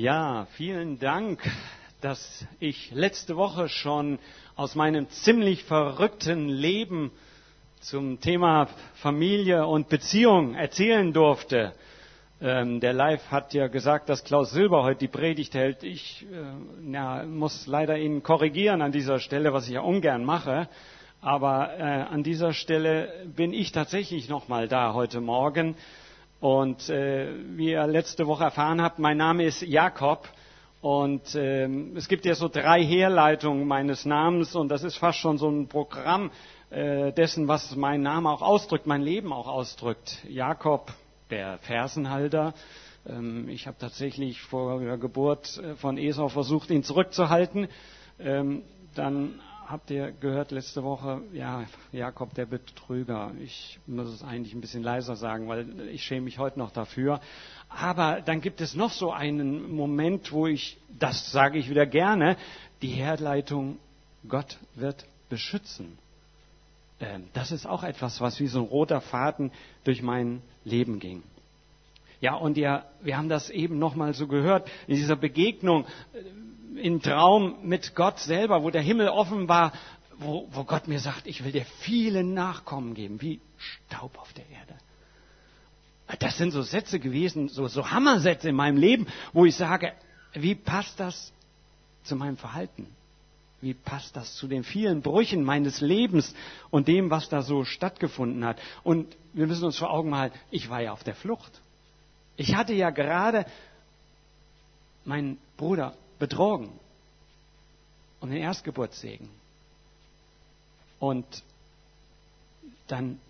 Ja, vielen Dank, dass ich letzte Woche schon aus meinem ziemlich verrückten Leben zum Thema Familie und Beziehung erzählen durfte. Ähm, der Live hat ja gesagt, dass Klaus Silber heute die Predigt hält. Ich äh, ja, muss leider ihn korrigieren an dieser Stelle, was ich ja ungern mache. Aber äh, an dieser Stelle bin ich tatsächlich nochmal da heute Morgen und äh, wie ihr letzte Woche erfahren habt, mein Name ist Jakob. Und ähm, es gibt ja so drei Herleitungen meines Namens und das ist fast schon so ein Programm äh, dessen, was mein Name auch ausdrückt, mein Leben auch ausdrückt. Jakob, der Fersenhalter. Ähm, ich habe tatsächlich vor der Geburt äh, von Esau versucht, ihn zurückzuhalten. Ähm, dann habt ihr gehört letzte Woche, ja, Jakob der Betrüger. Ich muss es eigentlich ein bisschen leiser sagen, weil ich schäme mich heute noch dafür. Aber dann gibt es noch so einen Moment, wo ich, das sage ich wieder gerne, die Herleitung, Gott wird beschützen. Ähm, das ist auch etwas, was wie so ein roter Faden durch mein Leben ging. Ja, und ja, wir haben das eben nochmal so gehört, in dieser Begegnung im Traum mit Gott selber, wo der Himmel offen war, wo, wo Gott mir sagt, ich will dir viele Nachkommen geben, wie Staub auf der Erde. Das sind so Sätze gewesen, so, so Hammersätze in meinem Leben, wo ich sage, wie passt das zu meinem Verhalten? Wie passt das zu den vielen Brüchen meines Lebens und dem, was da so stattgefunden hat? Und wir müssen uns vor Augen halten, ich war ja auf der Flucht. Ich hatte ja gerade meinen Bruder betrogen und den Erstgeburtssegen. Und dann,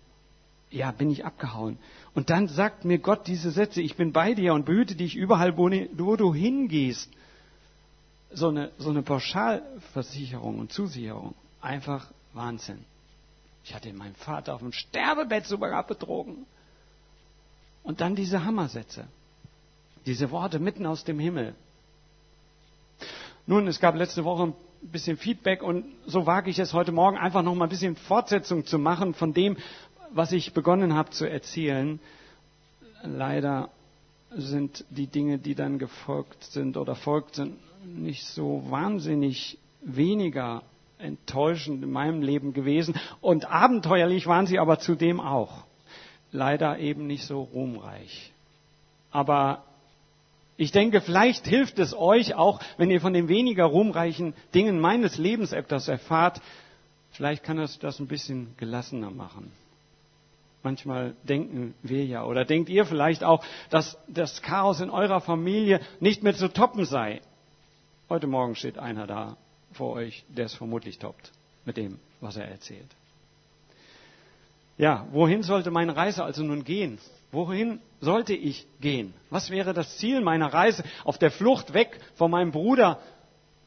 ja, bin ich abgehauen. Und dann sagt mir Gott diese Sätze, ich bin bei dir und behüte dich überall, wo, wo du hingehst. So eine, so eine Pauschalversicherung und Zusicherung. Einfach Wahnsinn. Ich hatte meinen Vater auf dem Sterbebett sogar betrogen. Und dann diese Hammersätze. Diese Worte mitten aus dem Himmel. Nun, es gab letzte Woche ein bisschen Feedback und so wage ich es heute Morgen einfach noch mal ein bisschen Fortsetzung zu machen von dem, was ich begonnen habe zu erzählen. Leider sind die Dinge, die dann gefolgt sind oder folgt sind, nicht so wahnsinnig weniger enttäuschend in meinem Leben gewesen. Und abenteuerlich waren sie aber zudem auch. Leider eben nicht so ruhmreich. Aber ich denke, vielleicht hilft es euch auch, wenn ihr von den weniger ruhmreichen Dingen meines Lebens etwas erfahrt. Vielleicht kann es das ein bisschen gelassener machen. Manchmal denken wir ja, oder denkt ihr vielleicht auch, dass das Chaos in eurer Familie nicht mehr zu toppen sei. Heute Morgen steht einer da vor euch, der es vermutlich toppt mit dem, was er erzählt. Ja, wohin sollte meine Reise also nun gehen? Wohin sollte ich gehen? Was wäre das Ziel meiner Reise auf der Flucht weg von meinem Bruder,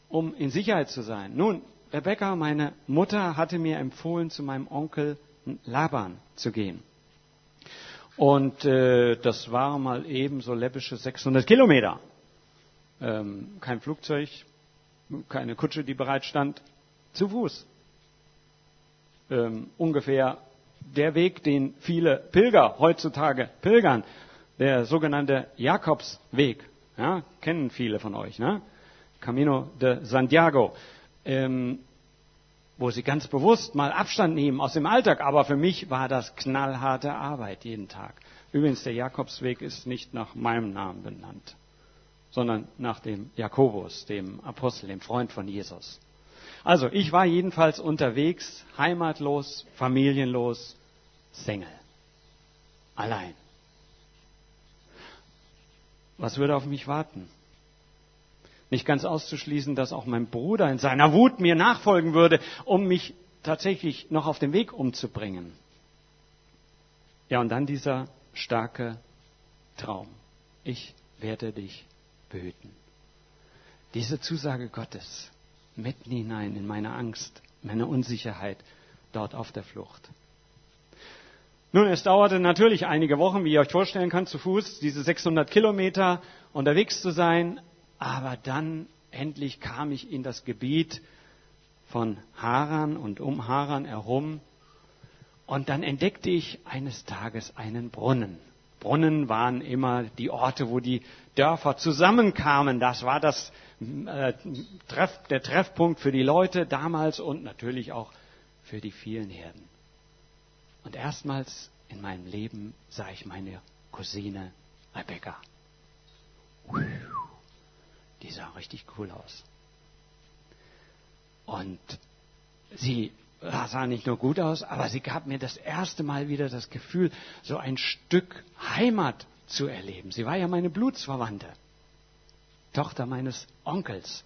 um in Sicherheit zu sein? Nun, Rebecca, meine Mutter, hatte mir empfohlen, zu meinem Onkel Laban zu gehen. Und äh, das war mal eben so läppische 600 Kilometer. Ähm, kein Flugzeug, keine Kutsche, die bereit stand, zu Fuß. Ähm, ungefähr der Weg, den viele Pilger heutzutage pilgern, der sogenannte Jakobsweg, ja, kennen viele von euch, ne? Camino de Santiago, ähm, wo sie ganz bewusst mal Abstand nehmen aus dem Alltag. Aber für mich war das knallharte Arbeit jeden Tag. Übrigens, der Jakobsweg ist nicht nach meinem Namen benannt, sondern nach dem Jakobus, dem Apostel, dem Freund von Jesus. Also, ich war jedenfalls unterwegs, heimatlos, familienlos, Single. Allein. Was würde auf mich warten? Nicht ganz auszuschließen, dass auch mein Bruder in seiner Wut mir nachfolgen würde, um mich tatsächlich noch auf den Weg umzubringen. Ja, und dann dieser starke Traum. Ich werde dich behüten. Diese Zusage Gottes mitten hinein in meine Angst, meine Unsicherheit dort auf der Flucht. Nun, es dauerte natürlich einige Wochen, wie ihr euch vorstellen könnt, zu Fuß diese 600 Kilometer unterwegs zu sein. Aber dann endlich kam ich in das Gebiet von Haran und um Haran herum. Und dann entdeckte ich eines Tages einen Brunnen. Brunnen waren immer die Orte, wo die Dörfer zusammenkamen. Das war das, äh, Treff, der Treffpunkt für die Leute damals und natürlich auch für die vielen Herden. Und erstmals in meinem Leben sah ich meine Cousine Rebecca. Die sah richtig cool aus. Und sie sah nicht nur gut aus, aber sie gab mir das erste Mal wieder das Gefühl, so ein Stück Heimat zu erleben. Sie war ja meine Blutsverwandte, Tochter meines Onkels.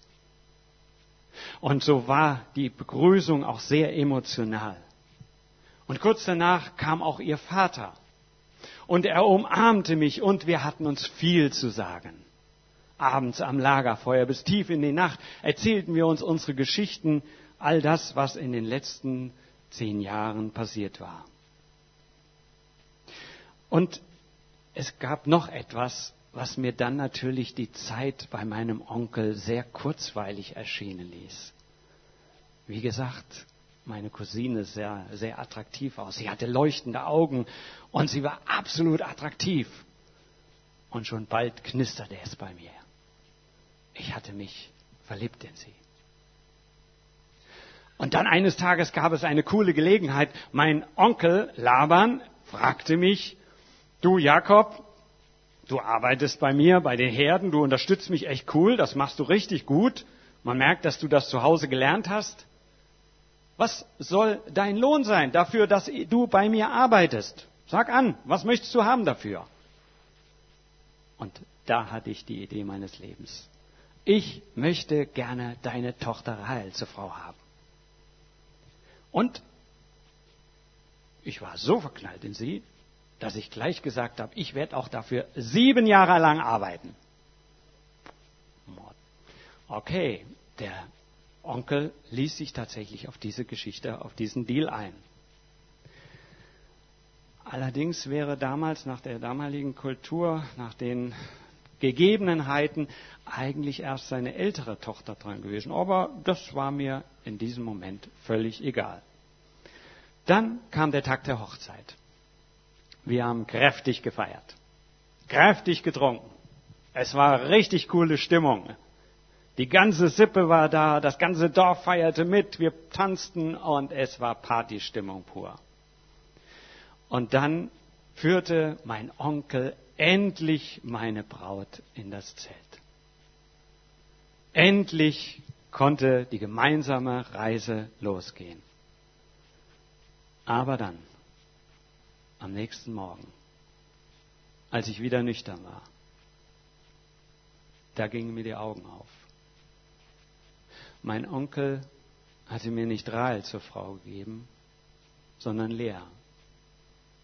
Und so war die Begrüßung auch sehr emotional. Und kurz danach kam auch ihr Vater. Und er umarmte mich und wir hatten uns viel zu sagen. Abends am Lagerfeuer bis tief in die Nacht erzählten wir uns unsere Geschichten, all das, was in den letzten zehn Jahren passiert war. Und es gab noch etwas, was mir dann natürlich die Zeit bei meinem Onkel sehr kurzweilig erschienen ließ. Wie gesagt, meine Cousine sah sehr attraktiv aus. Sie hatte leuchtende Augen und sie war absolut attraktiv. Und schon bald knisterte es bei mir. Ich hatte mich verliebt in sie. Und dann eines Tages gab es eine coole Gelegenheit. Mein Onkel Laban fragte mich, du Jakob, du arbeitest bei mir, bei den Herden, du unterstützt mich echt cool, das machst du richtig gut. Man merkt, dass du das zu Hause gelernt hast. Was soll dein Lohn sein dafür, dass du bei mir arbeitest? Sag an, was möchtest du haben dafür? Und da hatte ich die Idee meines Lebens. Ich möchte gerne deine Tochter Rahel zur Frau haben. Und ich war so verknallt in sie, dass ich gleich gesagt habe, ich werde auch dafür sieben Jahre lang arbeiten. Okay, der Onkel ließ sich tatsächlich auf diese Geschichte, auf diesen Deal ein. Allerdings wäre damals nach der damaligen Kultur, nach den Gegebenheiten eigentlich erst seine ältere Tochter dran gewesen. Aber das war mir in diesem Moment völlig egal. Dann kam der Tag der Hochzeit. Wir haben kräftig gefeiert, kräftig getrunken. Es war richtig coole Stimmung. Die ganze Sippe war da, das ganze Dorf feierte mit, wir tanzten und es war Partystimmung pur. Und dann führte mein Onkel endlich meine Braut in das Zelt. Endlich konnte die gemeinsame Reise losgehen. Aber dann, am nächsten Morgen, als ich wieder nüchtern war, da gingen mir die Augen auf. Mein Onkel hatte mir nicht Rahel zur Frau gegeben, sondern Lea,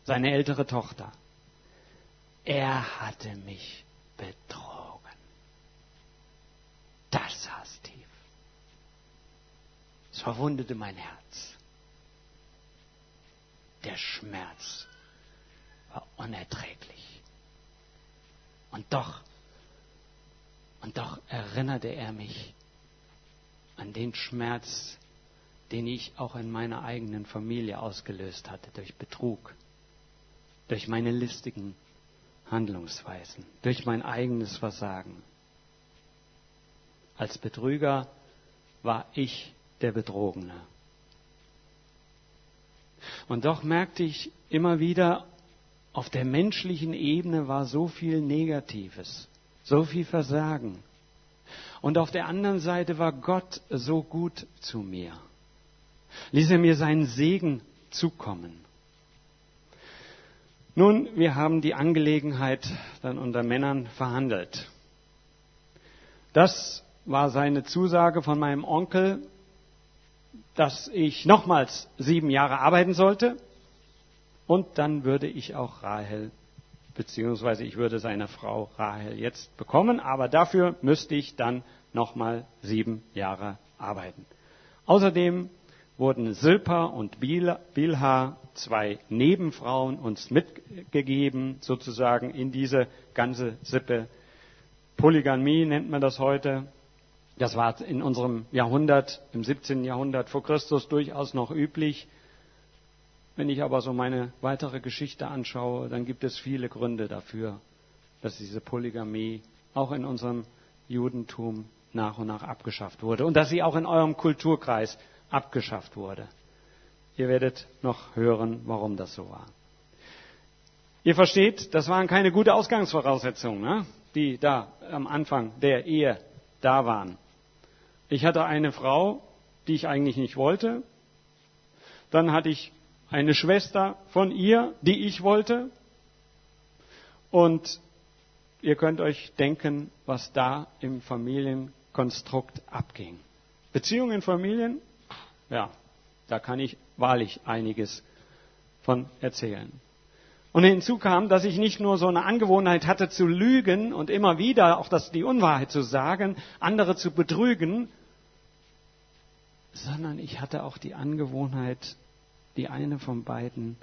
seine ältere Tochter. Er hatte mich betrogen. Das saß tief. Es verwundete mein Herz. Der Schmerz war unerträglich. Und doch, und doch erinnerte er mich an den Schmerz, den ich auch in meiner eigenen Familie ausgelöst hatte durch Betrug, durch meine listigen Handlungsweisen, durch mein eigenes Versagen. Als Betrüger war ich der Betrogene. Und doch merkte ich immer wieder, auf der menschlichen Ebene war so viel Negatives, so viel Versagen. Und auf der anderen Seite war Gott so gut zu mir. Ließ er mir seinen Segen zukommen. Nun, wir haben die Angelegenheit dann unter Männern verhandelt. Das war seine Zusage von meinem Onkel, dass ich nochmals sieben Jahre arbeiten sollte und dann würde ich auch Rahel, beziehungsweise ich würde seine Frau Rahel jetzt bekommen, aber dafür müsste ich dann nochmal sieben Jahre arbeiten. Außerdem wurden Silpa und Bilha, zwei Nebenfrauen, uns mitgegeben, sozusagen in diese ganze Sippe. Polygamie nennt man das heute. Das war in unserem Jahrhundert, im 17. Jahrhundert vor Christus durchaus noch üblich. Wenn ich aber so meine weitere Geschichte anschaue, dann gibt es viele Gründe dafür, dass diese Polygamie auch in unserem Judentum nach und nach abgeschafft wurde und dass sie auch in eurem Kulturkreis abgeschafft wurde. Ihr werdet noch hören, warum das so war. Ihr versteht, das waren keine gute Ausgangsvoraussetzungen, ne? die da am Anfang der Ehe da waren. Ich hatte eine Frau, die ich eigentlich nicht wollte. Dann hatte ich eine Schwester von ihr, die ich wollte. Und ihr könnt euch denken, was da im Familienkonstrukt abging. Beziehungen in Familien, ja, da kann ich wahrlich einiges von erzählen. Und hinzu kam, dass ich nicht nur so eine Angewohnheit hatte zu lügen und immer wieder auch das, die Unwahrheit zu sagen, andere zu betrügen, sondern ich hatte auch die Angewohnheit, die eine von beiden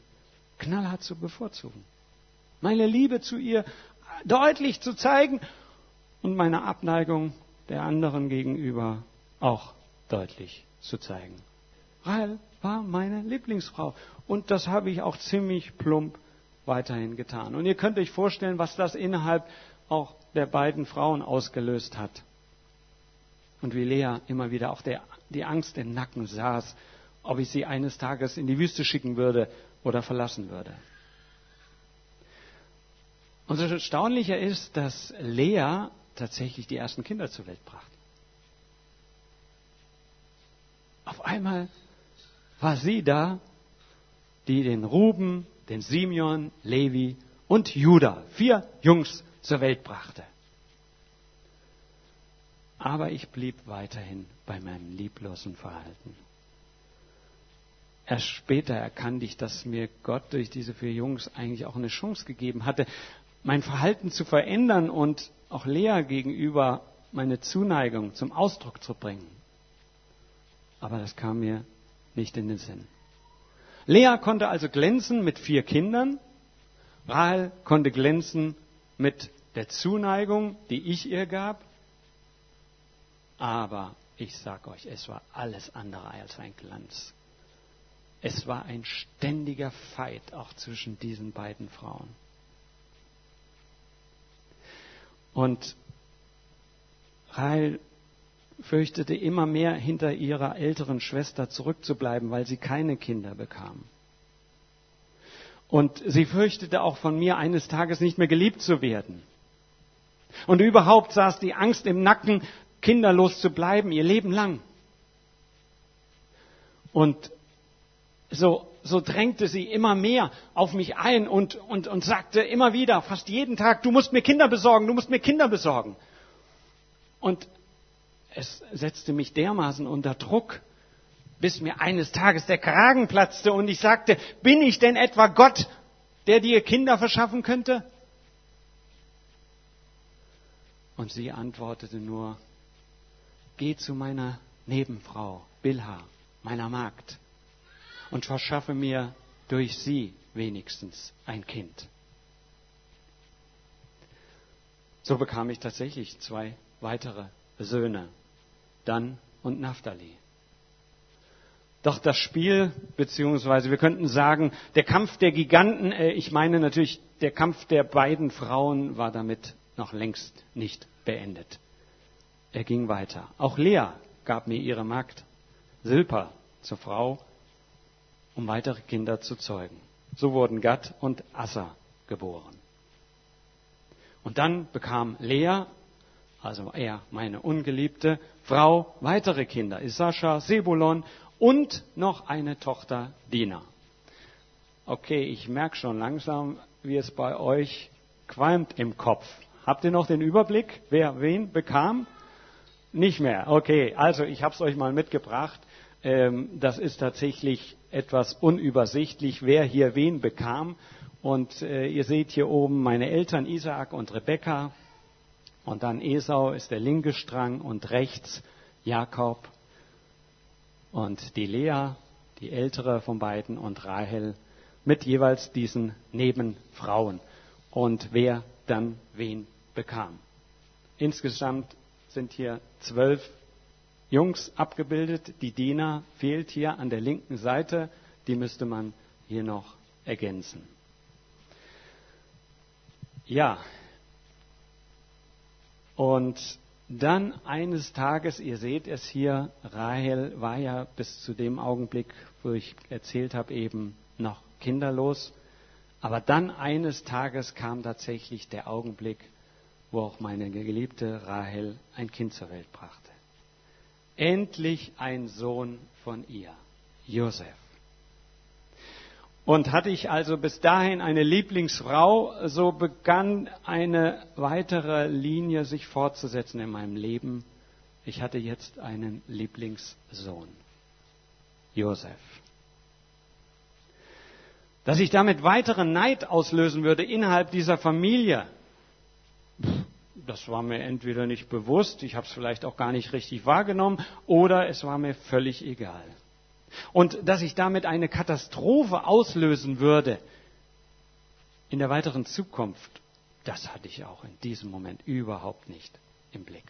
knallhart zu bevorzugen. Meine Liebe zu ihr deutlich zu zeigen und meine Abneigung der anderen gegenüber auch deutlich zu zeigen. Rahel war meine Lieblingsfrau und das habe ich auch ziemlich plump weiterhin getan. Und ihr könnt euch vorstellen, was das innerhalb auch der beiden Frauen ausgelöst hat. Und wie Lea immer wieder auch der, die Angst im Nacken saß, ob ich sie eines Tages in die Wüste schicken würde oder verlassen würde. Und das Erstaunliche ist, dass Lea tatsächlich die ersten Kinder zur Welt brachte. Auf einmal war sie da, die den Ruben, den Simeon, Levi und Judah, vier Jungs zur Welt brachte. Aber ich blieb weiterhin bei meinem lieblosen Verhalten. Erst später erkannte ich, dass mir Gott durch diese vier Jungs eigentlich auch eine Chance gegeben hatte, mein Verhalten zu verändern und auch Lea gegenüber meine Zuneigung zum Ausdruck zu bringen. Aber das kam mir nicht in den Sinn. Lea konnte also glänzen mit vier Kindern. Rahel konnte glänzen mit der Zuneigung, die ich ihr gab. Aber ich sage euch, es war alles andere als ein Glanz. Es war ein ständiger Fight auch zwischen diesen beiden Frauen. Und Rahel fürchtete immer mehr hinter ihrer älteren Schwester zurückzubleiben, weil sie keine Kinder bekam. Und sie fürchtete auch von mir eines Tages nicht mehr geliebt zu werden. Und überhaupt saß die Angst im Nacken, kinderlos zu bleiben, ihr Leben lang. Und so, so drängte sie immer mehr auf mich ein und, und, und sagte immer wieder, fast jeden Tag, du musst mir Kinder besorgen, du musst mir Kinder besorgen. Und es setzte mich dermaßen unter Druck, bis mir eines Tages der Kragen platzte und ich sagte, bin ich denn etwa Gott, der dir Kinder verschaffen könnte? Und sie antwortete nur, geh zu meiner Nebenfrau Bilha, meiner Magd, und verschaffe mir durch sie wenigstens ein Kind. So bekam ich tatsächlich zwei weitere Söhne, Dan und Naphtali. Doch das Spiel, beziehungsweise wir könnten sagen, der Kampf der Giganten, äh, ich meine natürlich, der Kampf der beiden Frauen war damit noch längst nicht beendet. Er ging weiter. Auch Lea gab mir ihre Magd Silpa zur Frau, um weitere Kinder zu zeugen. So wurden Gad und Assa geboren. Und dann bekam Lea, also er, meine ungeliebte Frau, weitere Kinder, Isascha, Sebulon und noch eine Tochter Dina. Okay, ich merke schon langsam, wie es bei euch qualmt im Kopf. Habt ihr noch den Überblick, wer wen bekam? Nicht mehr. Okay, also ich habe es euch mal mitgebracht. Ähm, das ist tatsächlich etwas unübersichtlich, wer hier wen bekam. Und äh, ihr seht hier oben meine Eltern Isaak und Rebekka. Und dann Esau ist der linke Strang und rechts Jakob und die Lea, die ältere von beiden, und Rahel mit jeweils diesen Nebenfrauen und wer dann wen bekam. Insgesamt sind hier zwölf Jungs abgebildet. Die Dina fehlt hier an der linken Seite. Die müsste man hier noch ergänzen. Ja, und dann eines Tages, ihr seht es hier, Rahel war ja bis zu dem Augenblick, wo ich erzählt habe, eben noch kinderlos. Aber dann eines Tages kam tatsächlich der Augenblick, wo auch meine geliebte Rahel ein Kind zur Welt brachte. Endlich ein Sohn von ihr, Josef. Und hatte ich also bis dahin eine Lieblingsfrau, so begann eine weitere Linie sich fortzusetzen in meinem Leben. Ich hatte jetzt einen Lieblingssohn, Josef. Dass ich damit weiteren Neid auslösen würde innerhalb dieser Familie, das war mir entweder nicht bewusst, ich habe es vielleicht auch gar nicht richtig wahrgenommen, oder es war mir völlig egal. Und dass ich damit eine Katastrophe auslösen würde in der weiteren Zukunft, das hatte ich auch in diesem Moment überhaupt nicht im Blick.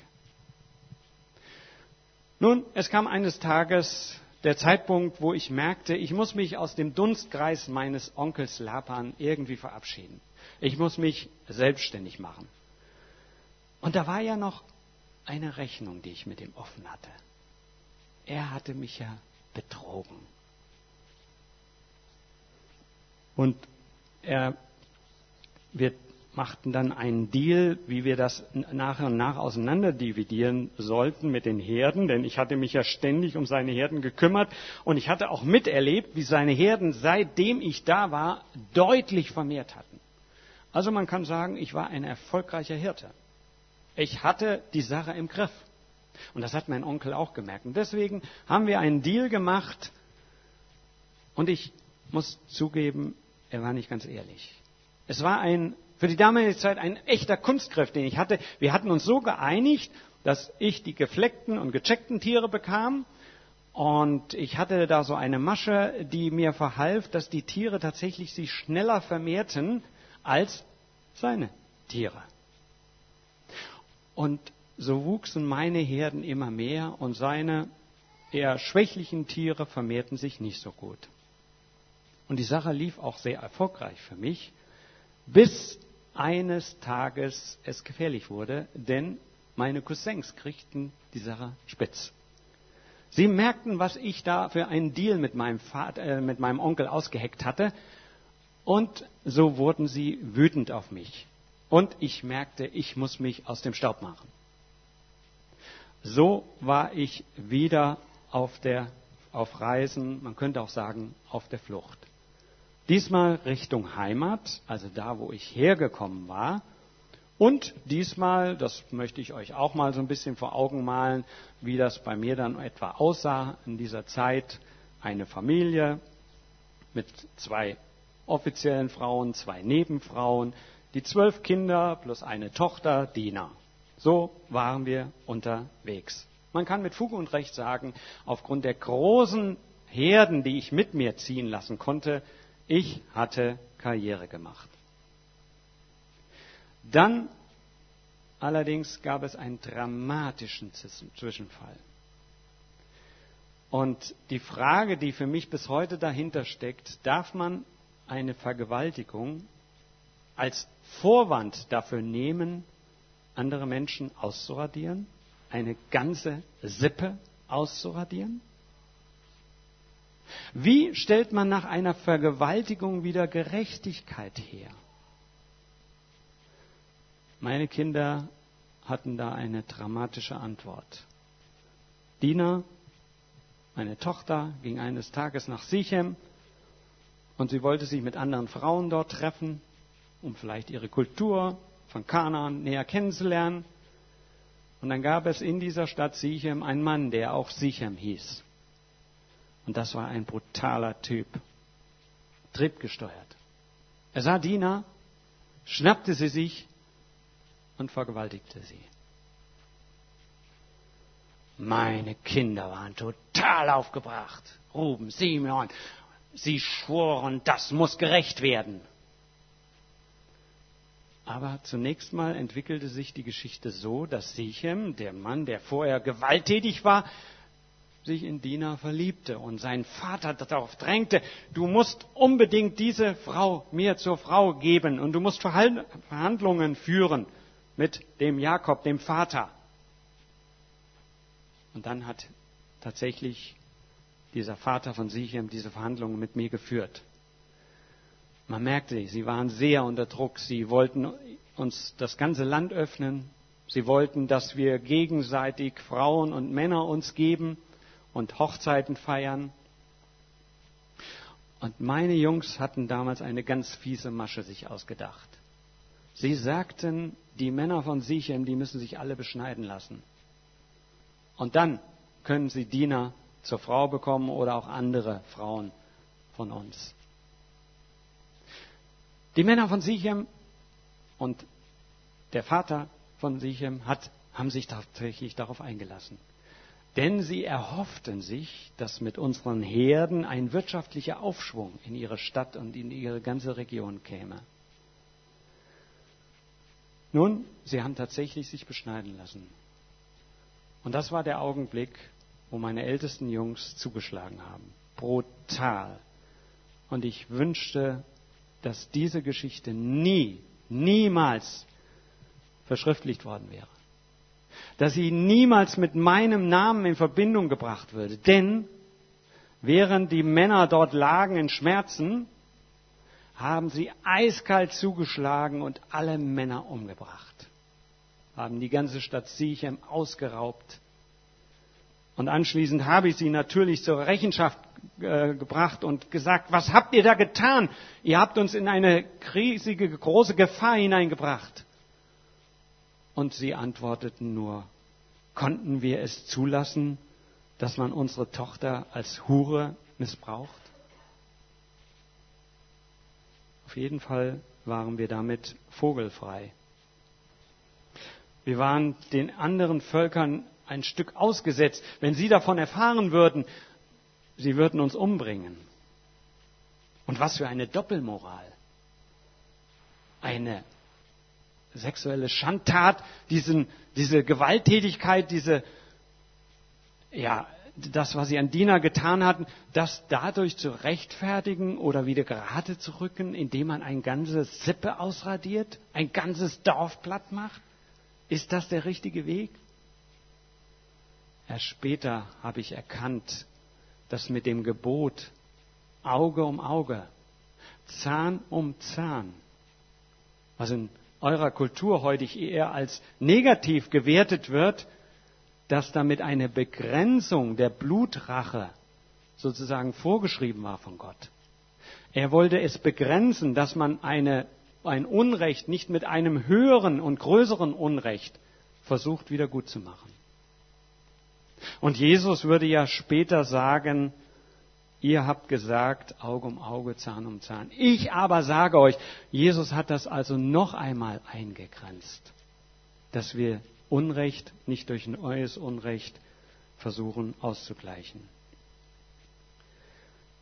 Nun, es kam eines Tages der Zeitpunkt, wo ich merkte, ich muss mich aus dem Dunstkreis meines Onkels Lapan irgendwie verabschieden. Ich muss mich selbstständig machen. Und da war ja noch eine Rechnung, die ich mit ihm offen hatte. Er hatte mich ja betrogen. Und er, wir machten dann einen Deal, wie wir das nach und nach auseinander dividieren sollten mit den Herden, denn ich hatte mich ja ständig um seine Herden gekümmert und ich hatte auch miterlebt, wie seine Herden, seitdem ich da war, deutlich vermehrt hatten. Also man kann sagen, ich war ein erfolgreicher Hirte. Ich hatte die Sache im Griff. Und das hat mein Onkel auch gemerkt. Und deswegen haben wir einen Deal gemacht. Und ich muss zugeben, er war nicht ganz ehrlich. Es war ein, für die damalige Zeit ein echter Kunstgriff, den ich hatte. Wir hatten uns so geeinigt, dass ich die gefleckten und gecheckten Tiere bekam. Und ich hatte da so eine Masche, die mir verhalf, dass die Tiere tatsächlich sich schneller vermehrten als seine Tiere. Und so wuchsen meine Herden immer mehr und seine eher schwächlichen Tiere vermehrten sich nicht so gut. Und die Sache lief auch sehr erfolgreich für mich, bis eines Tages es gefährlich wurde, denn meine Cousins kriegten die Sache spitz. Sie merkten, was ich da für einen Deal mit meinem, Vater, äh, mit meinem Onkel ausgeheckt hatte, und so wurden sie wütend auf mich. Und ich merkte, ich muss mich aus dem Staub machen. So war ich wieder auf, der, auf Reisen, man könnte auch sagen, auf der Flucht. Diesmal Richtung Heimat, also da, wo ich hergekommen war. Und diesmal, das möchte ich euch auch mal so ein bisschen vor Augen malen, wie das bei mir dann etwa aussah in dieser Zeit. Eine Familie mit zwei offiziellen Frauen, zwei Nebenfrauen, die zwölf Kinder plus eine Tochter, Dina. So waren wir unterwegs. Man kann mit Fug und Recht sagen, aufgrund der großen Herden, die ich mit mir ziehen lassen konnte, ich hatte Karriere gemacht. Dann allerdings gab es einen dramatischen Zwischenfall. Und die Frage, die für mich bis heute dahinter steckt, darf man eine Vergewaltigung als Vorwand dafür nehmen, andere Menschen auszuradieren? Eine ganze Sippe auszuradieren? Wie stellt man nach einer Vergewaltigung wieder Gerechtigkeit her? Meine Kinder hatten da eine dramatische Antwort. Dina, meine Tochter, ging eines Tages nach Sichem und sie wollte sich mit anderen Frauen dort treffen, um vielleicht ihre Kultur von Kanaan näher kennenzulernen. Und dann gab es in dieser Stadt Sichem einen Mann, der auch Sichem hieß. Und das war ein brutaler Typ, triebgesteuert. Er sah Dina, schnappte sie sich und vergewaltigte sie. Meine Kinder waren total aufgebracht. Ruben, Simeon, sie schworen, das muss gerecht werden. Aber zunächst mal entwickelte sich die Geschichte so, dass Sichem, der Mann, der vorher gewalttätig war, sich in Dina verliebte und sein Vater darauf drängte, du musst unbedingt diese Frau mir zur Frau geben und du musst Verhandlungen führen mit dem Jakob, dem Vater. Und dann hat tatsächlich dieser Vater von Sichem diese Verhandlungen mit mir geführt. Man merkte, sie waren sehr unter Druck. Sie wollten uns das ganze Land öffnen. Sie wollten, dass wir gegenseitig Frauen und Männer uns geben und Hochzeiten feiern. Und meine Jungs hatten damals eine ganz fiese Masche sich ausgedacht. Sie sagten, die Männer von Sichem, die müssen sich alle beschneiden lassen. Und dann können sie Diener zur Frau bekommen oder auch andere Frauen von uns. Die Männer von Sichem und der Vater von Sichem hat, haben sich tatsächlich darauf eingelassen. Denn sie erhofften sich, dass mit unseren Herden ein wirtschaftlicher Aufschwung in ihre Stadt und in ihre ganze Region käme. Nun, sie haben tatsächlich sich beschneiden lassen. Und das war der Augenblick, wo meine ältesten Jungs zugeschlagen haben. Brutal. Und ich wünschte, dass diese Geschichte nie, niemals verschriftlicht worden wäre dass sie niemals mit meinem Namen in Verbindung gebracht würde. Denn während die Männer dort lagen in Schmerzen, haben sie eiskalt zugeschlagen und alle Männer umgebracht. Haben die ganze Stadt Sichem ausgeraubt. Und anschließend habe ich sie natürlich zur Rechenschaft äh, gebracht und gesagt, was habt ihr da getan? Ihr habt uns in eine riesige, große Gefahr hineingebracht. Und sie antworteten nur, konnten wir es zulassen, dass man unsere Tochter als Hure missbraucht? Auf jeden Fall waren wir damit vogelfrei. Wir waren den anderen Völkern ein Stück ausgesetzt. Wenn sie davon erfahren würden, sie würden uns umbringen. Und was für eine Doppelmoral. Eine sexuelle Schandtat, diesen, diese Gewalttätigkeit, diese, ja, das, was sie an Diener getan hatten, das dadurch zu rechtfertigen oder wieder gerade zu rücken, indem man ein ganzes Sippe ausradiert, ein ganzes Dorf platt macht? Ist das der richtige Weg? Erst später habe ich erkannt, dass mit dem Gebot Auge um Auge, Zahn um Zahn, was in eurer Kultur heute eher als negativ gewertet wird, dass damit eine Begrenzung der Blutrache sozusagen vorgeschrieben war von Gott. Er wollte es begrenzen, dass man eine, ein Unrecht nicht mit einem höheren und größeren Unrecht versucht wieder gut zu machen. Und Jesus würde ja später sagen, Ihr habt gesagt, Auge um Auge, Zahn um Zahn. Ich aber sage euch, Jesus hat das also noch einmal eingegrenzt, dass wir Unrecht nicht durch ein neues Unrecht versuchen auszugleichen.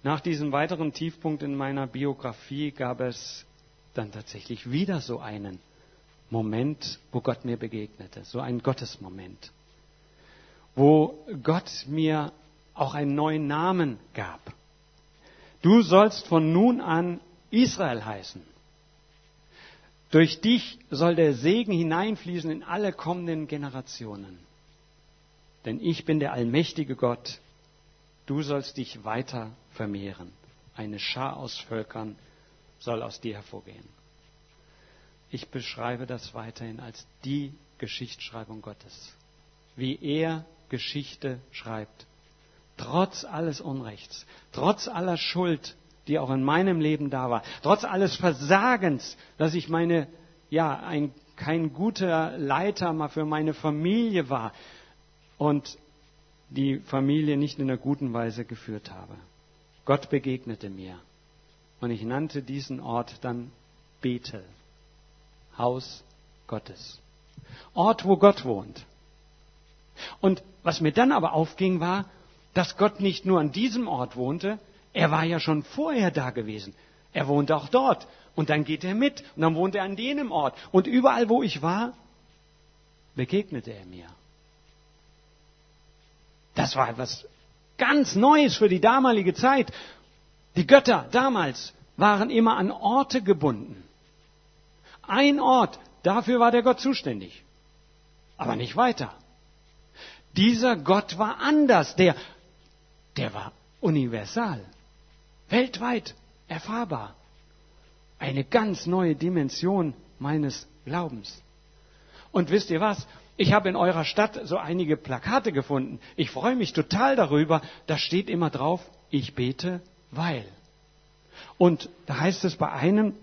Nach diesem weiteren Tiefpunkt in meiner Biografie gab es dann tatsächlich wieder so einen Moment, wo Gott mir begegnete, so einen Gottesmoment, wo Gott mir auch einen neuen Namen gab. Du sollst von nun an Israel heißen. Durch dich soll der Segen hineinfließen in alle kommenden Generationen. Denn ich bin der allmächtige Gott. Du sollst dich weiter vermehren. Eine Schar aus Völkern soll aus dir hervorgehen. Ich beschreibe das weiterhin als die Geschichtsschreibung Gottes. Wie er Geschichte schreibt trotz alles Unrechts, trotz aller Schuld, die auch in meinem Leben da war, trotz alles Versagens, dass ich meine, ja, ein, kein guter Leiter mal für meine Familie war und die Familie nicht in einer guten Weise geführt habe. Gott begegnete mir und ich nannte diesen Ort dann Bethel, Haus Gottes. Ort, wo Gott wohnt. Und was mir dann aber aufging, war, dass Gott nicht nur an diesem Ort wohnte, er war ja schon vorher da gewesen. Er wohnte auch dort. Und dann geht er mit. Und dann wohnt er an jenem Ort. Und überall, wo ich war, begegnete er mir. Das war etwas ganz Neues für die damalige Zeit. Die Götter damals waren immer an Orte gebunden. Ein Ort, dafür war der Gott zuständig. Aber nicht weiter. Dieser Gott war anders. Der, der war universal. Weltweit erfahrbar. Eine ganz neue Dimension meines Glaubens. Und wisst ihr was? Ich habe in eurer Stadt so einige Plakate gefunden. Ich freue mich total darüber. Da steht immer drauf, ich bete, weil. Und da heißt es bei einem,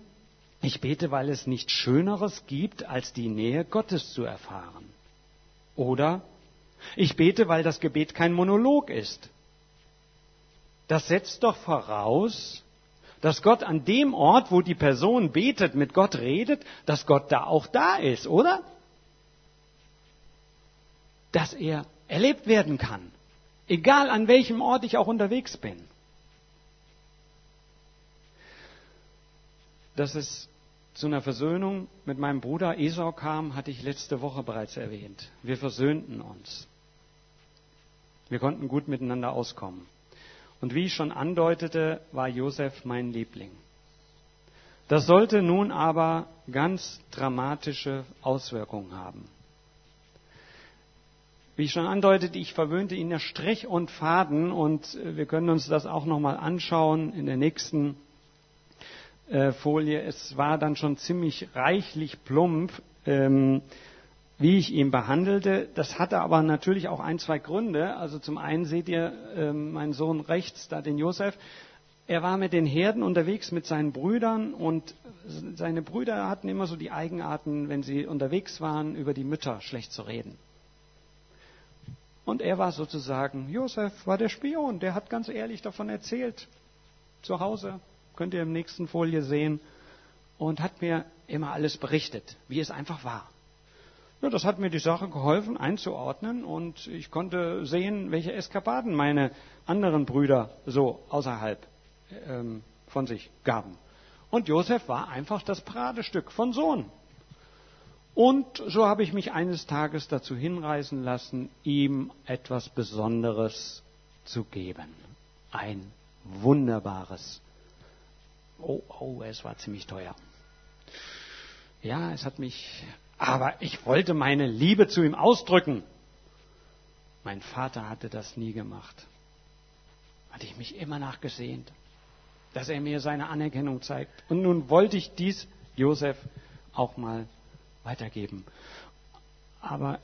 ich bete, weil es nichts Schöneres gibt, als die Nähe Gottes zu erfahren. Oder ich bete, weil das Gebet kein Monolog ist. Das setzt doch voraus, dass Gott an dem Ort, wo die Person betet, mit Gott redet, dass Gott da auch da ist, oder? Dass er erlebt werden kann, egal an welchem Ort ich auch unterwegs bin. Dass es zu einer Versöhnung mit meinem Bruder Esau kam, hatte ich letzte Woche bereits erwähnt. Wir versöhnten uns. Wir konnten gut miteinander auskommen. Und wie ich schon andeutete, war Josef mein Liebling. Das sollte nun aber ganz dramatische Auswirkungen haben. Wie ich schon andeutete, ich verwöhnte ihn ja Strich und Faden und wir können uns das auch nochmal anschauen in der nächsten äh, Folie. Es war dann schon ziemlich reichlich plump. Ähm, wie ich ihn behandelte. Das hatte aber natürlich auch ein, zwei Gründe. Also zum einen seht ihr äh, meinen Sohn rechts, da den Josef. Er war mit den Herden unterwegs mit seinen Brüdern und seine Brüder hatten immer so die Eigenarten, wenn sie unterwegs waren, über die Mütter schlecht zu reden. Und er war sozusagen, Josef war der Spion, der hat ganz ehrlich davon erzählt. Zu Hause, könnt ihr im nächsten Folie sehen, und hat mir immer alles berichtet, wie es einfach war. Ja, das hat mir die Sache geholfen einzuordnen und ich konnte sehen, welche Eskapaden meine anderen Brüder so außerhalb ähm, von sich gaben. Und Josef war einfach das Paradestück von Sohn. Und so habe ich mich eines Tages dazu hinreißen lassen, ihm etwas Besonderes zu geben. Ein wunderbares. Oh, oh, es war ziemlich teuer. Ja, es hat mich aber ich wollte meine Liebe zu ihm ausdrücken. Mein Vater hatte das nie gemacht. Hatte ich mich immer nachgesehnt, dass er mir seine Anerkennung zeigt. Und nun wollte ich dies Josef auch mal weitergeben. Aber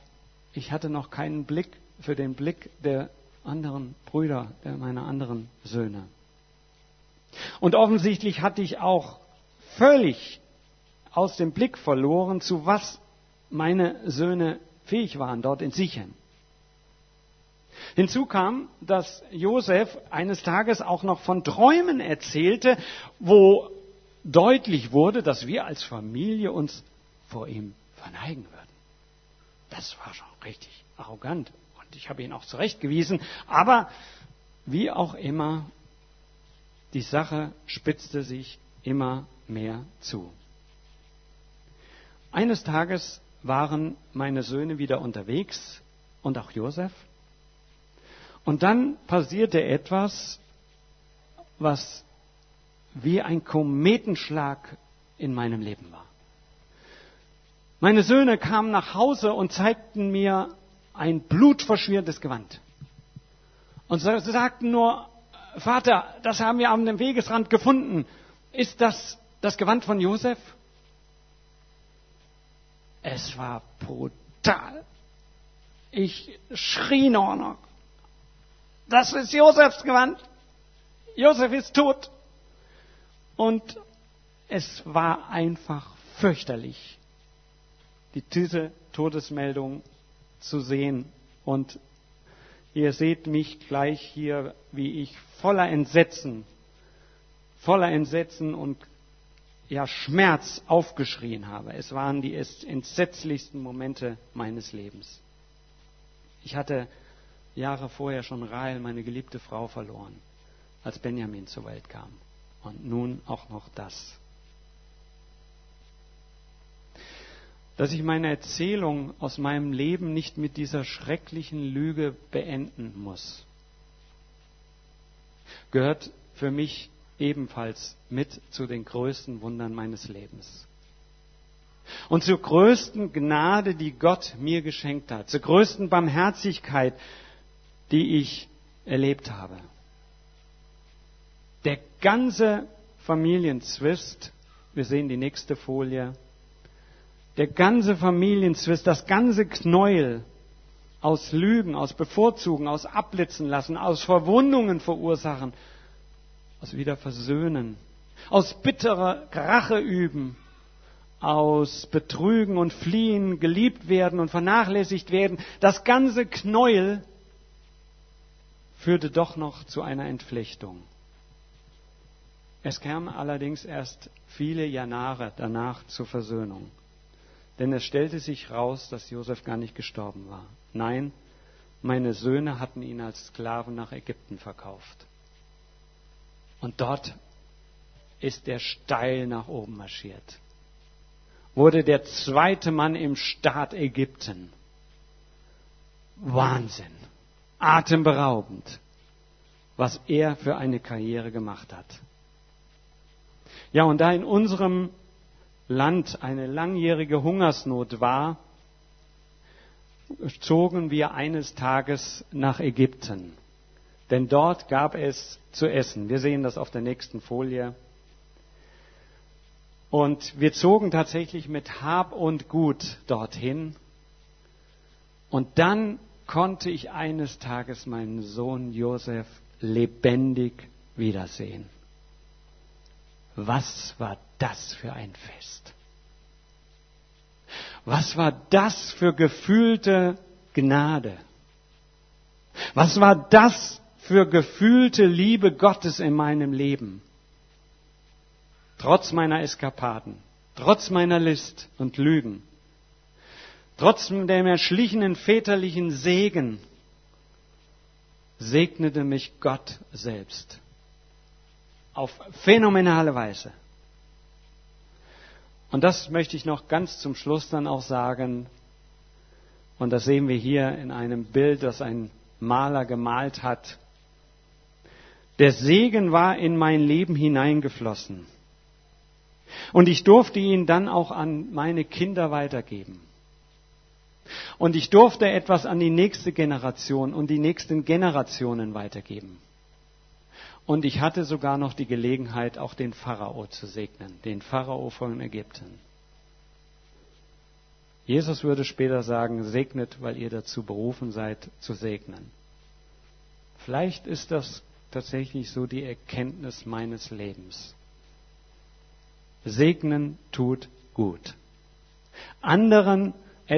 ich hatte noch keinen Blick für den Blick der anderen Brüder, der meiner anderen Söhne. Und offensichtlich hatte ich auch völlig aus dem Blick verloren, zu was meine Söhne fähig waren, dort in Sichem. Hinzu kam, dass Josef eines Tages auch noch von Träumen erzählte, wo deutlich wurde, dass wir als Familie uns vor ihm verneigen würden. Das war schon richtig arrogant und ich habe ihn auch zurechtgewiesen. Aber wie auch immer, die Sache spitzte sich immer mehr zu. Eines Tages waren meine Söhne wieder unterwegs und auch Josef. Und dann passierte etwas, was wie ein Kometenschlag in meinem Leben war. Meine Söhne kamen nach Hause und zeigten mir ein blutverschmiertes Gewand. Und sie sagten nur, Vater, das haben wir am Wegesrand gefunden. Ist das das Gewand von Josef? Es war brutal. Ich schrie nur noch. Das ist Josefs Gewand. Josef ist tot. Und es war einfach fürchterlich, die diese Todesmeldung zu sehen. Und ihr seht mich gleich hier, wie ich voller Entsetzen, voller Entsetzen und ja, Schmerz aufgeschrien habe. Es waren die entsetzlichsten Momente meines Lebens. Ich hatte Jahre vorher schon Rahel, meine geliebte Frau, verloren, als Benjamin zur Welt kam. Und nun auch noch das. Dass ich meine Erzählung aus meinem Leben nicht mit dieser schrecklichen Lüge beenden muss. gehört für mich ebenfalls mit zu den größten Wundern meines Lebens. Und zur größten Gnade, die Gott mir geschenkt hat, zur größten Barmherzigkeit, die ich erlebt habe. Der ganze Familienzwist, wir sehen die nächste Folie, der ganze Familienzwist, das ganze Knäuel aus Lügen, aus Bevorzugen, aus Abblitzen lassen, aus Verwundungen verursachen, aus Wiederversöhnen, aus bitterer Rache üben, aus Betrügen und Fliehen, geliebt werden und vernachlässigt werden, das ganze Knäuel führte doch noch zu einer Entflechtung. Es kam allerdings erst viele Jahre danach zur Versöhnung. Denn es stellte sich raus, dass Josef gar nicht gestorben war. Nein, meine Söhne hatten ihn als Sklaven nach Ägypten verkauft. Und dort ist er steil nach oben marschiert. Wurde der zweite Mann im Staat Ägypten. Wahnsinn. Atemberaubend, was er für eine Karriere gemacht hat. Ja, und da in unserem Land eine langjährige Hungersnot war, zogen wir eines Tages nach Ägypten. Denn dort gab es zu essen. Wir sehen das auf der nächsten Folie. Und wir zogen tatsächlich mit Hab und Gut dorthin. Und dann konnte ich eines Tages meinen Sohn Josef lebendig wiedersehen. Was war das für ein Fest? Was war das für gefühlte Gnade? Was war das für gefühlte Liebe Gottes in meinem Leben? Trotz meiner Eskapaden, trotz meiner List und Lügen, trotz dem erschlichenen väterlichen Segen, segnete mich Gott selbst auf phänomenale Weise. Und das möchte ich noch ganz zum Schluss dann auch sagen. Und das sehen wir hier in einem Bild, das ein Maler gemalt hat. Der Segen war in mein Leben hineingeflossen. Und ich durfte ihn dann auch an meine Kinder weitergeben. Und ich durfte etwas an die nächste Generation und die nächsten Generationen weitergeben. Und ich hatte sogar noch die Gelegenheit, auch den Pharao zu segnen, den Pharao von Ägypten. Jesus würde später sagen, segnet, weil ihr dazu berufen seid, zu segnen. Vielleicht ist das tatsächlich so die Erkenntnis meines Lebens. Segnen tut gut. Anderen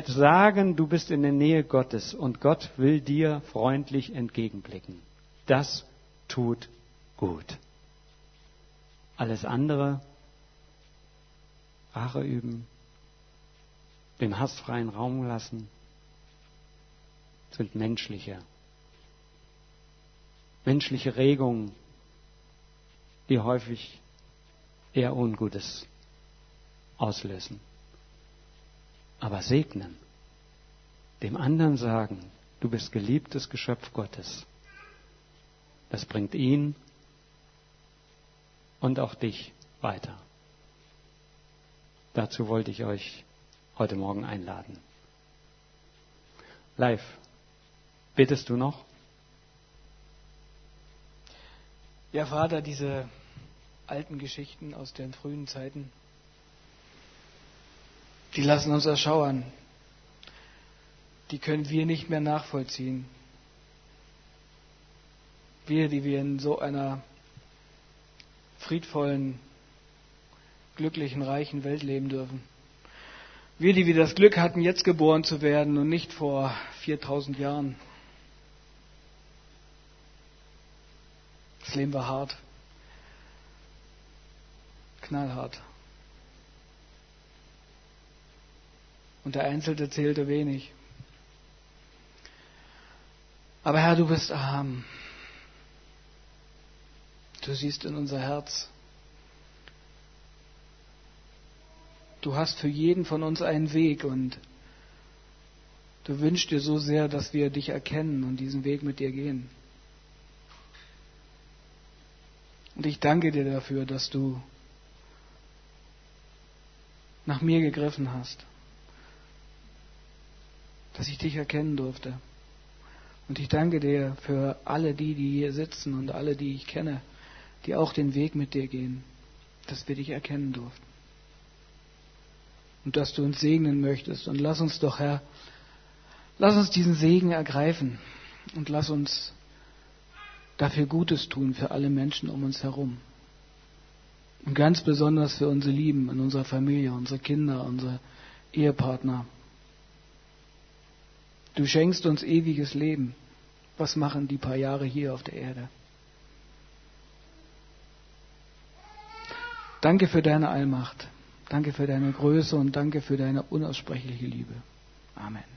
sagen, du bist in der Nähe Gottes und Gott will dir freundlich entgegenblicken. Das tut gut. Alles andere, Rache üben, den Hass freien Raum lassen, sind menschliche, menschliche Regungen, die häufig eher Ungutes auslösen. Aber segnen, dem anderen sagen, du bist geliebtes Geschöpf Gottes, das bringt ihn und auch dich weiter. Dazu wollte ich euch heute Morgen einladen. Live, betest du noch? Ja, Vater, diese alten Geschichten aus den frühen Zeiten, die lassen uns erschauern. Die können wir nicht mehr nachvollziehen. Wir, die wir in so einer friedvollen, glücklichen, reichen Welt leben dürfen. Wir, die wir das Glück hatten, jetzt geboren zu werden und nicht vor 4000 Jahren. Das Leben war hart. Knallhart. Und der Einzelte zählte wenig. Aber Herr, du bist arm. Du siehst in unser Herz. Du hast für jeden von uns einen Weg und du wünschst dir so sehr, dass wir dich erkennen und diesen Weg mit dir gehen. Und ich danke dir dafür, dass du nach mir gegriffen hast, dass ich dich erkennen durfte. Und ich danke dir für alle die, die hier sitzen und alle, die ich kenne, die auch den Weg mit dir gehen, dass wir dich erkennen durften. Und dass du uns segnen möchtest. Und lass uns doch, Herr, lass uns diesen Segen ergreifen und lass uns dafür Gutes tun für alle Menschen um uns herum. Und ganz besonders für unsere Lieben in unserer Familie, unsere Kinder, unsere Ehepartner. Du schenkst uns ewiges Leben. Was machen die paar Jahre hier auf der Erde? Danke für deine Allmacht. Danke für deine Größe und danke für deine unaussprechliche Liebe. Amen.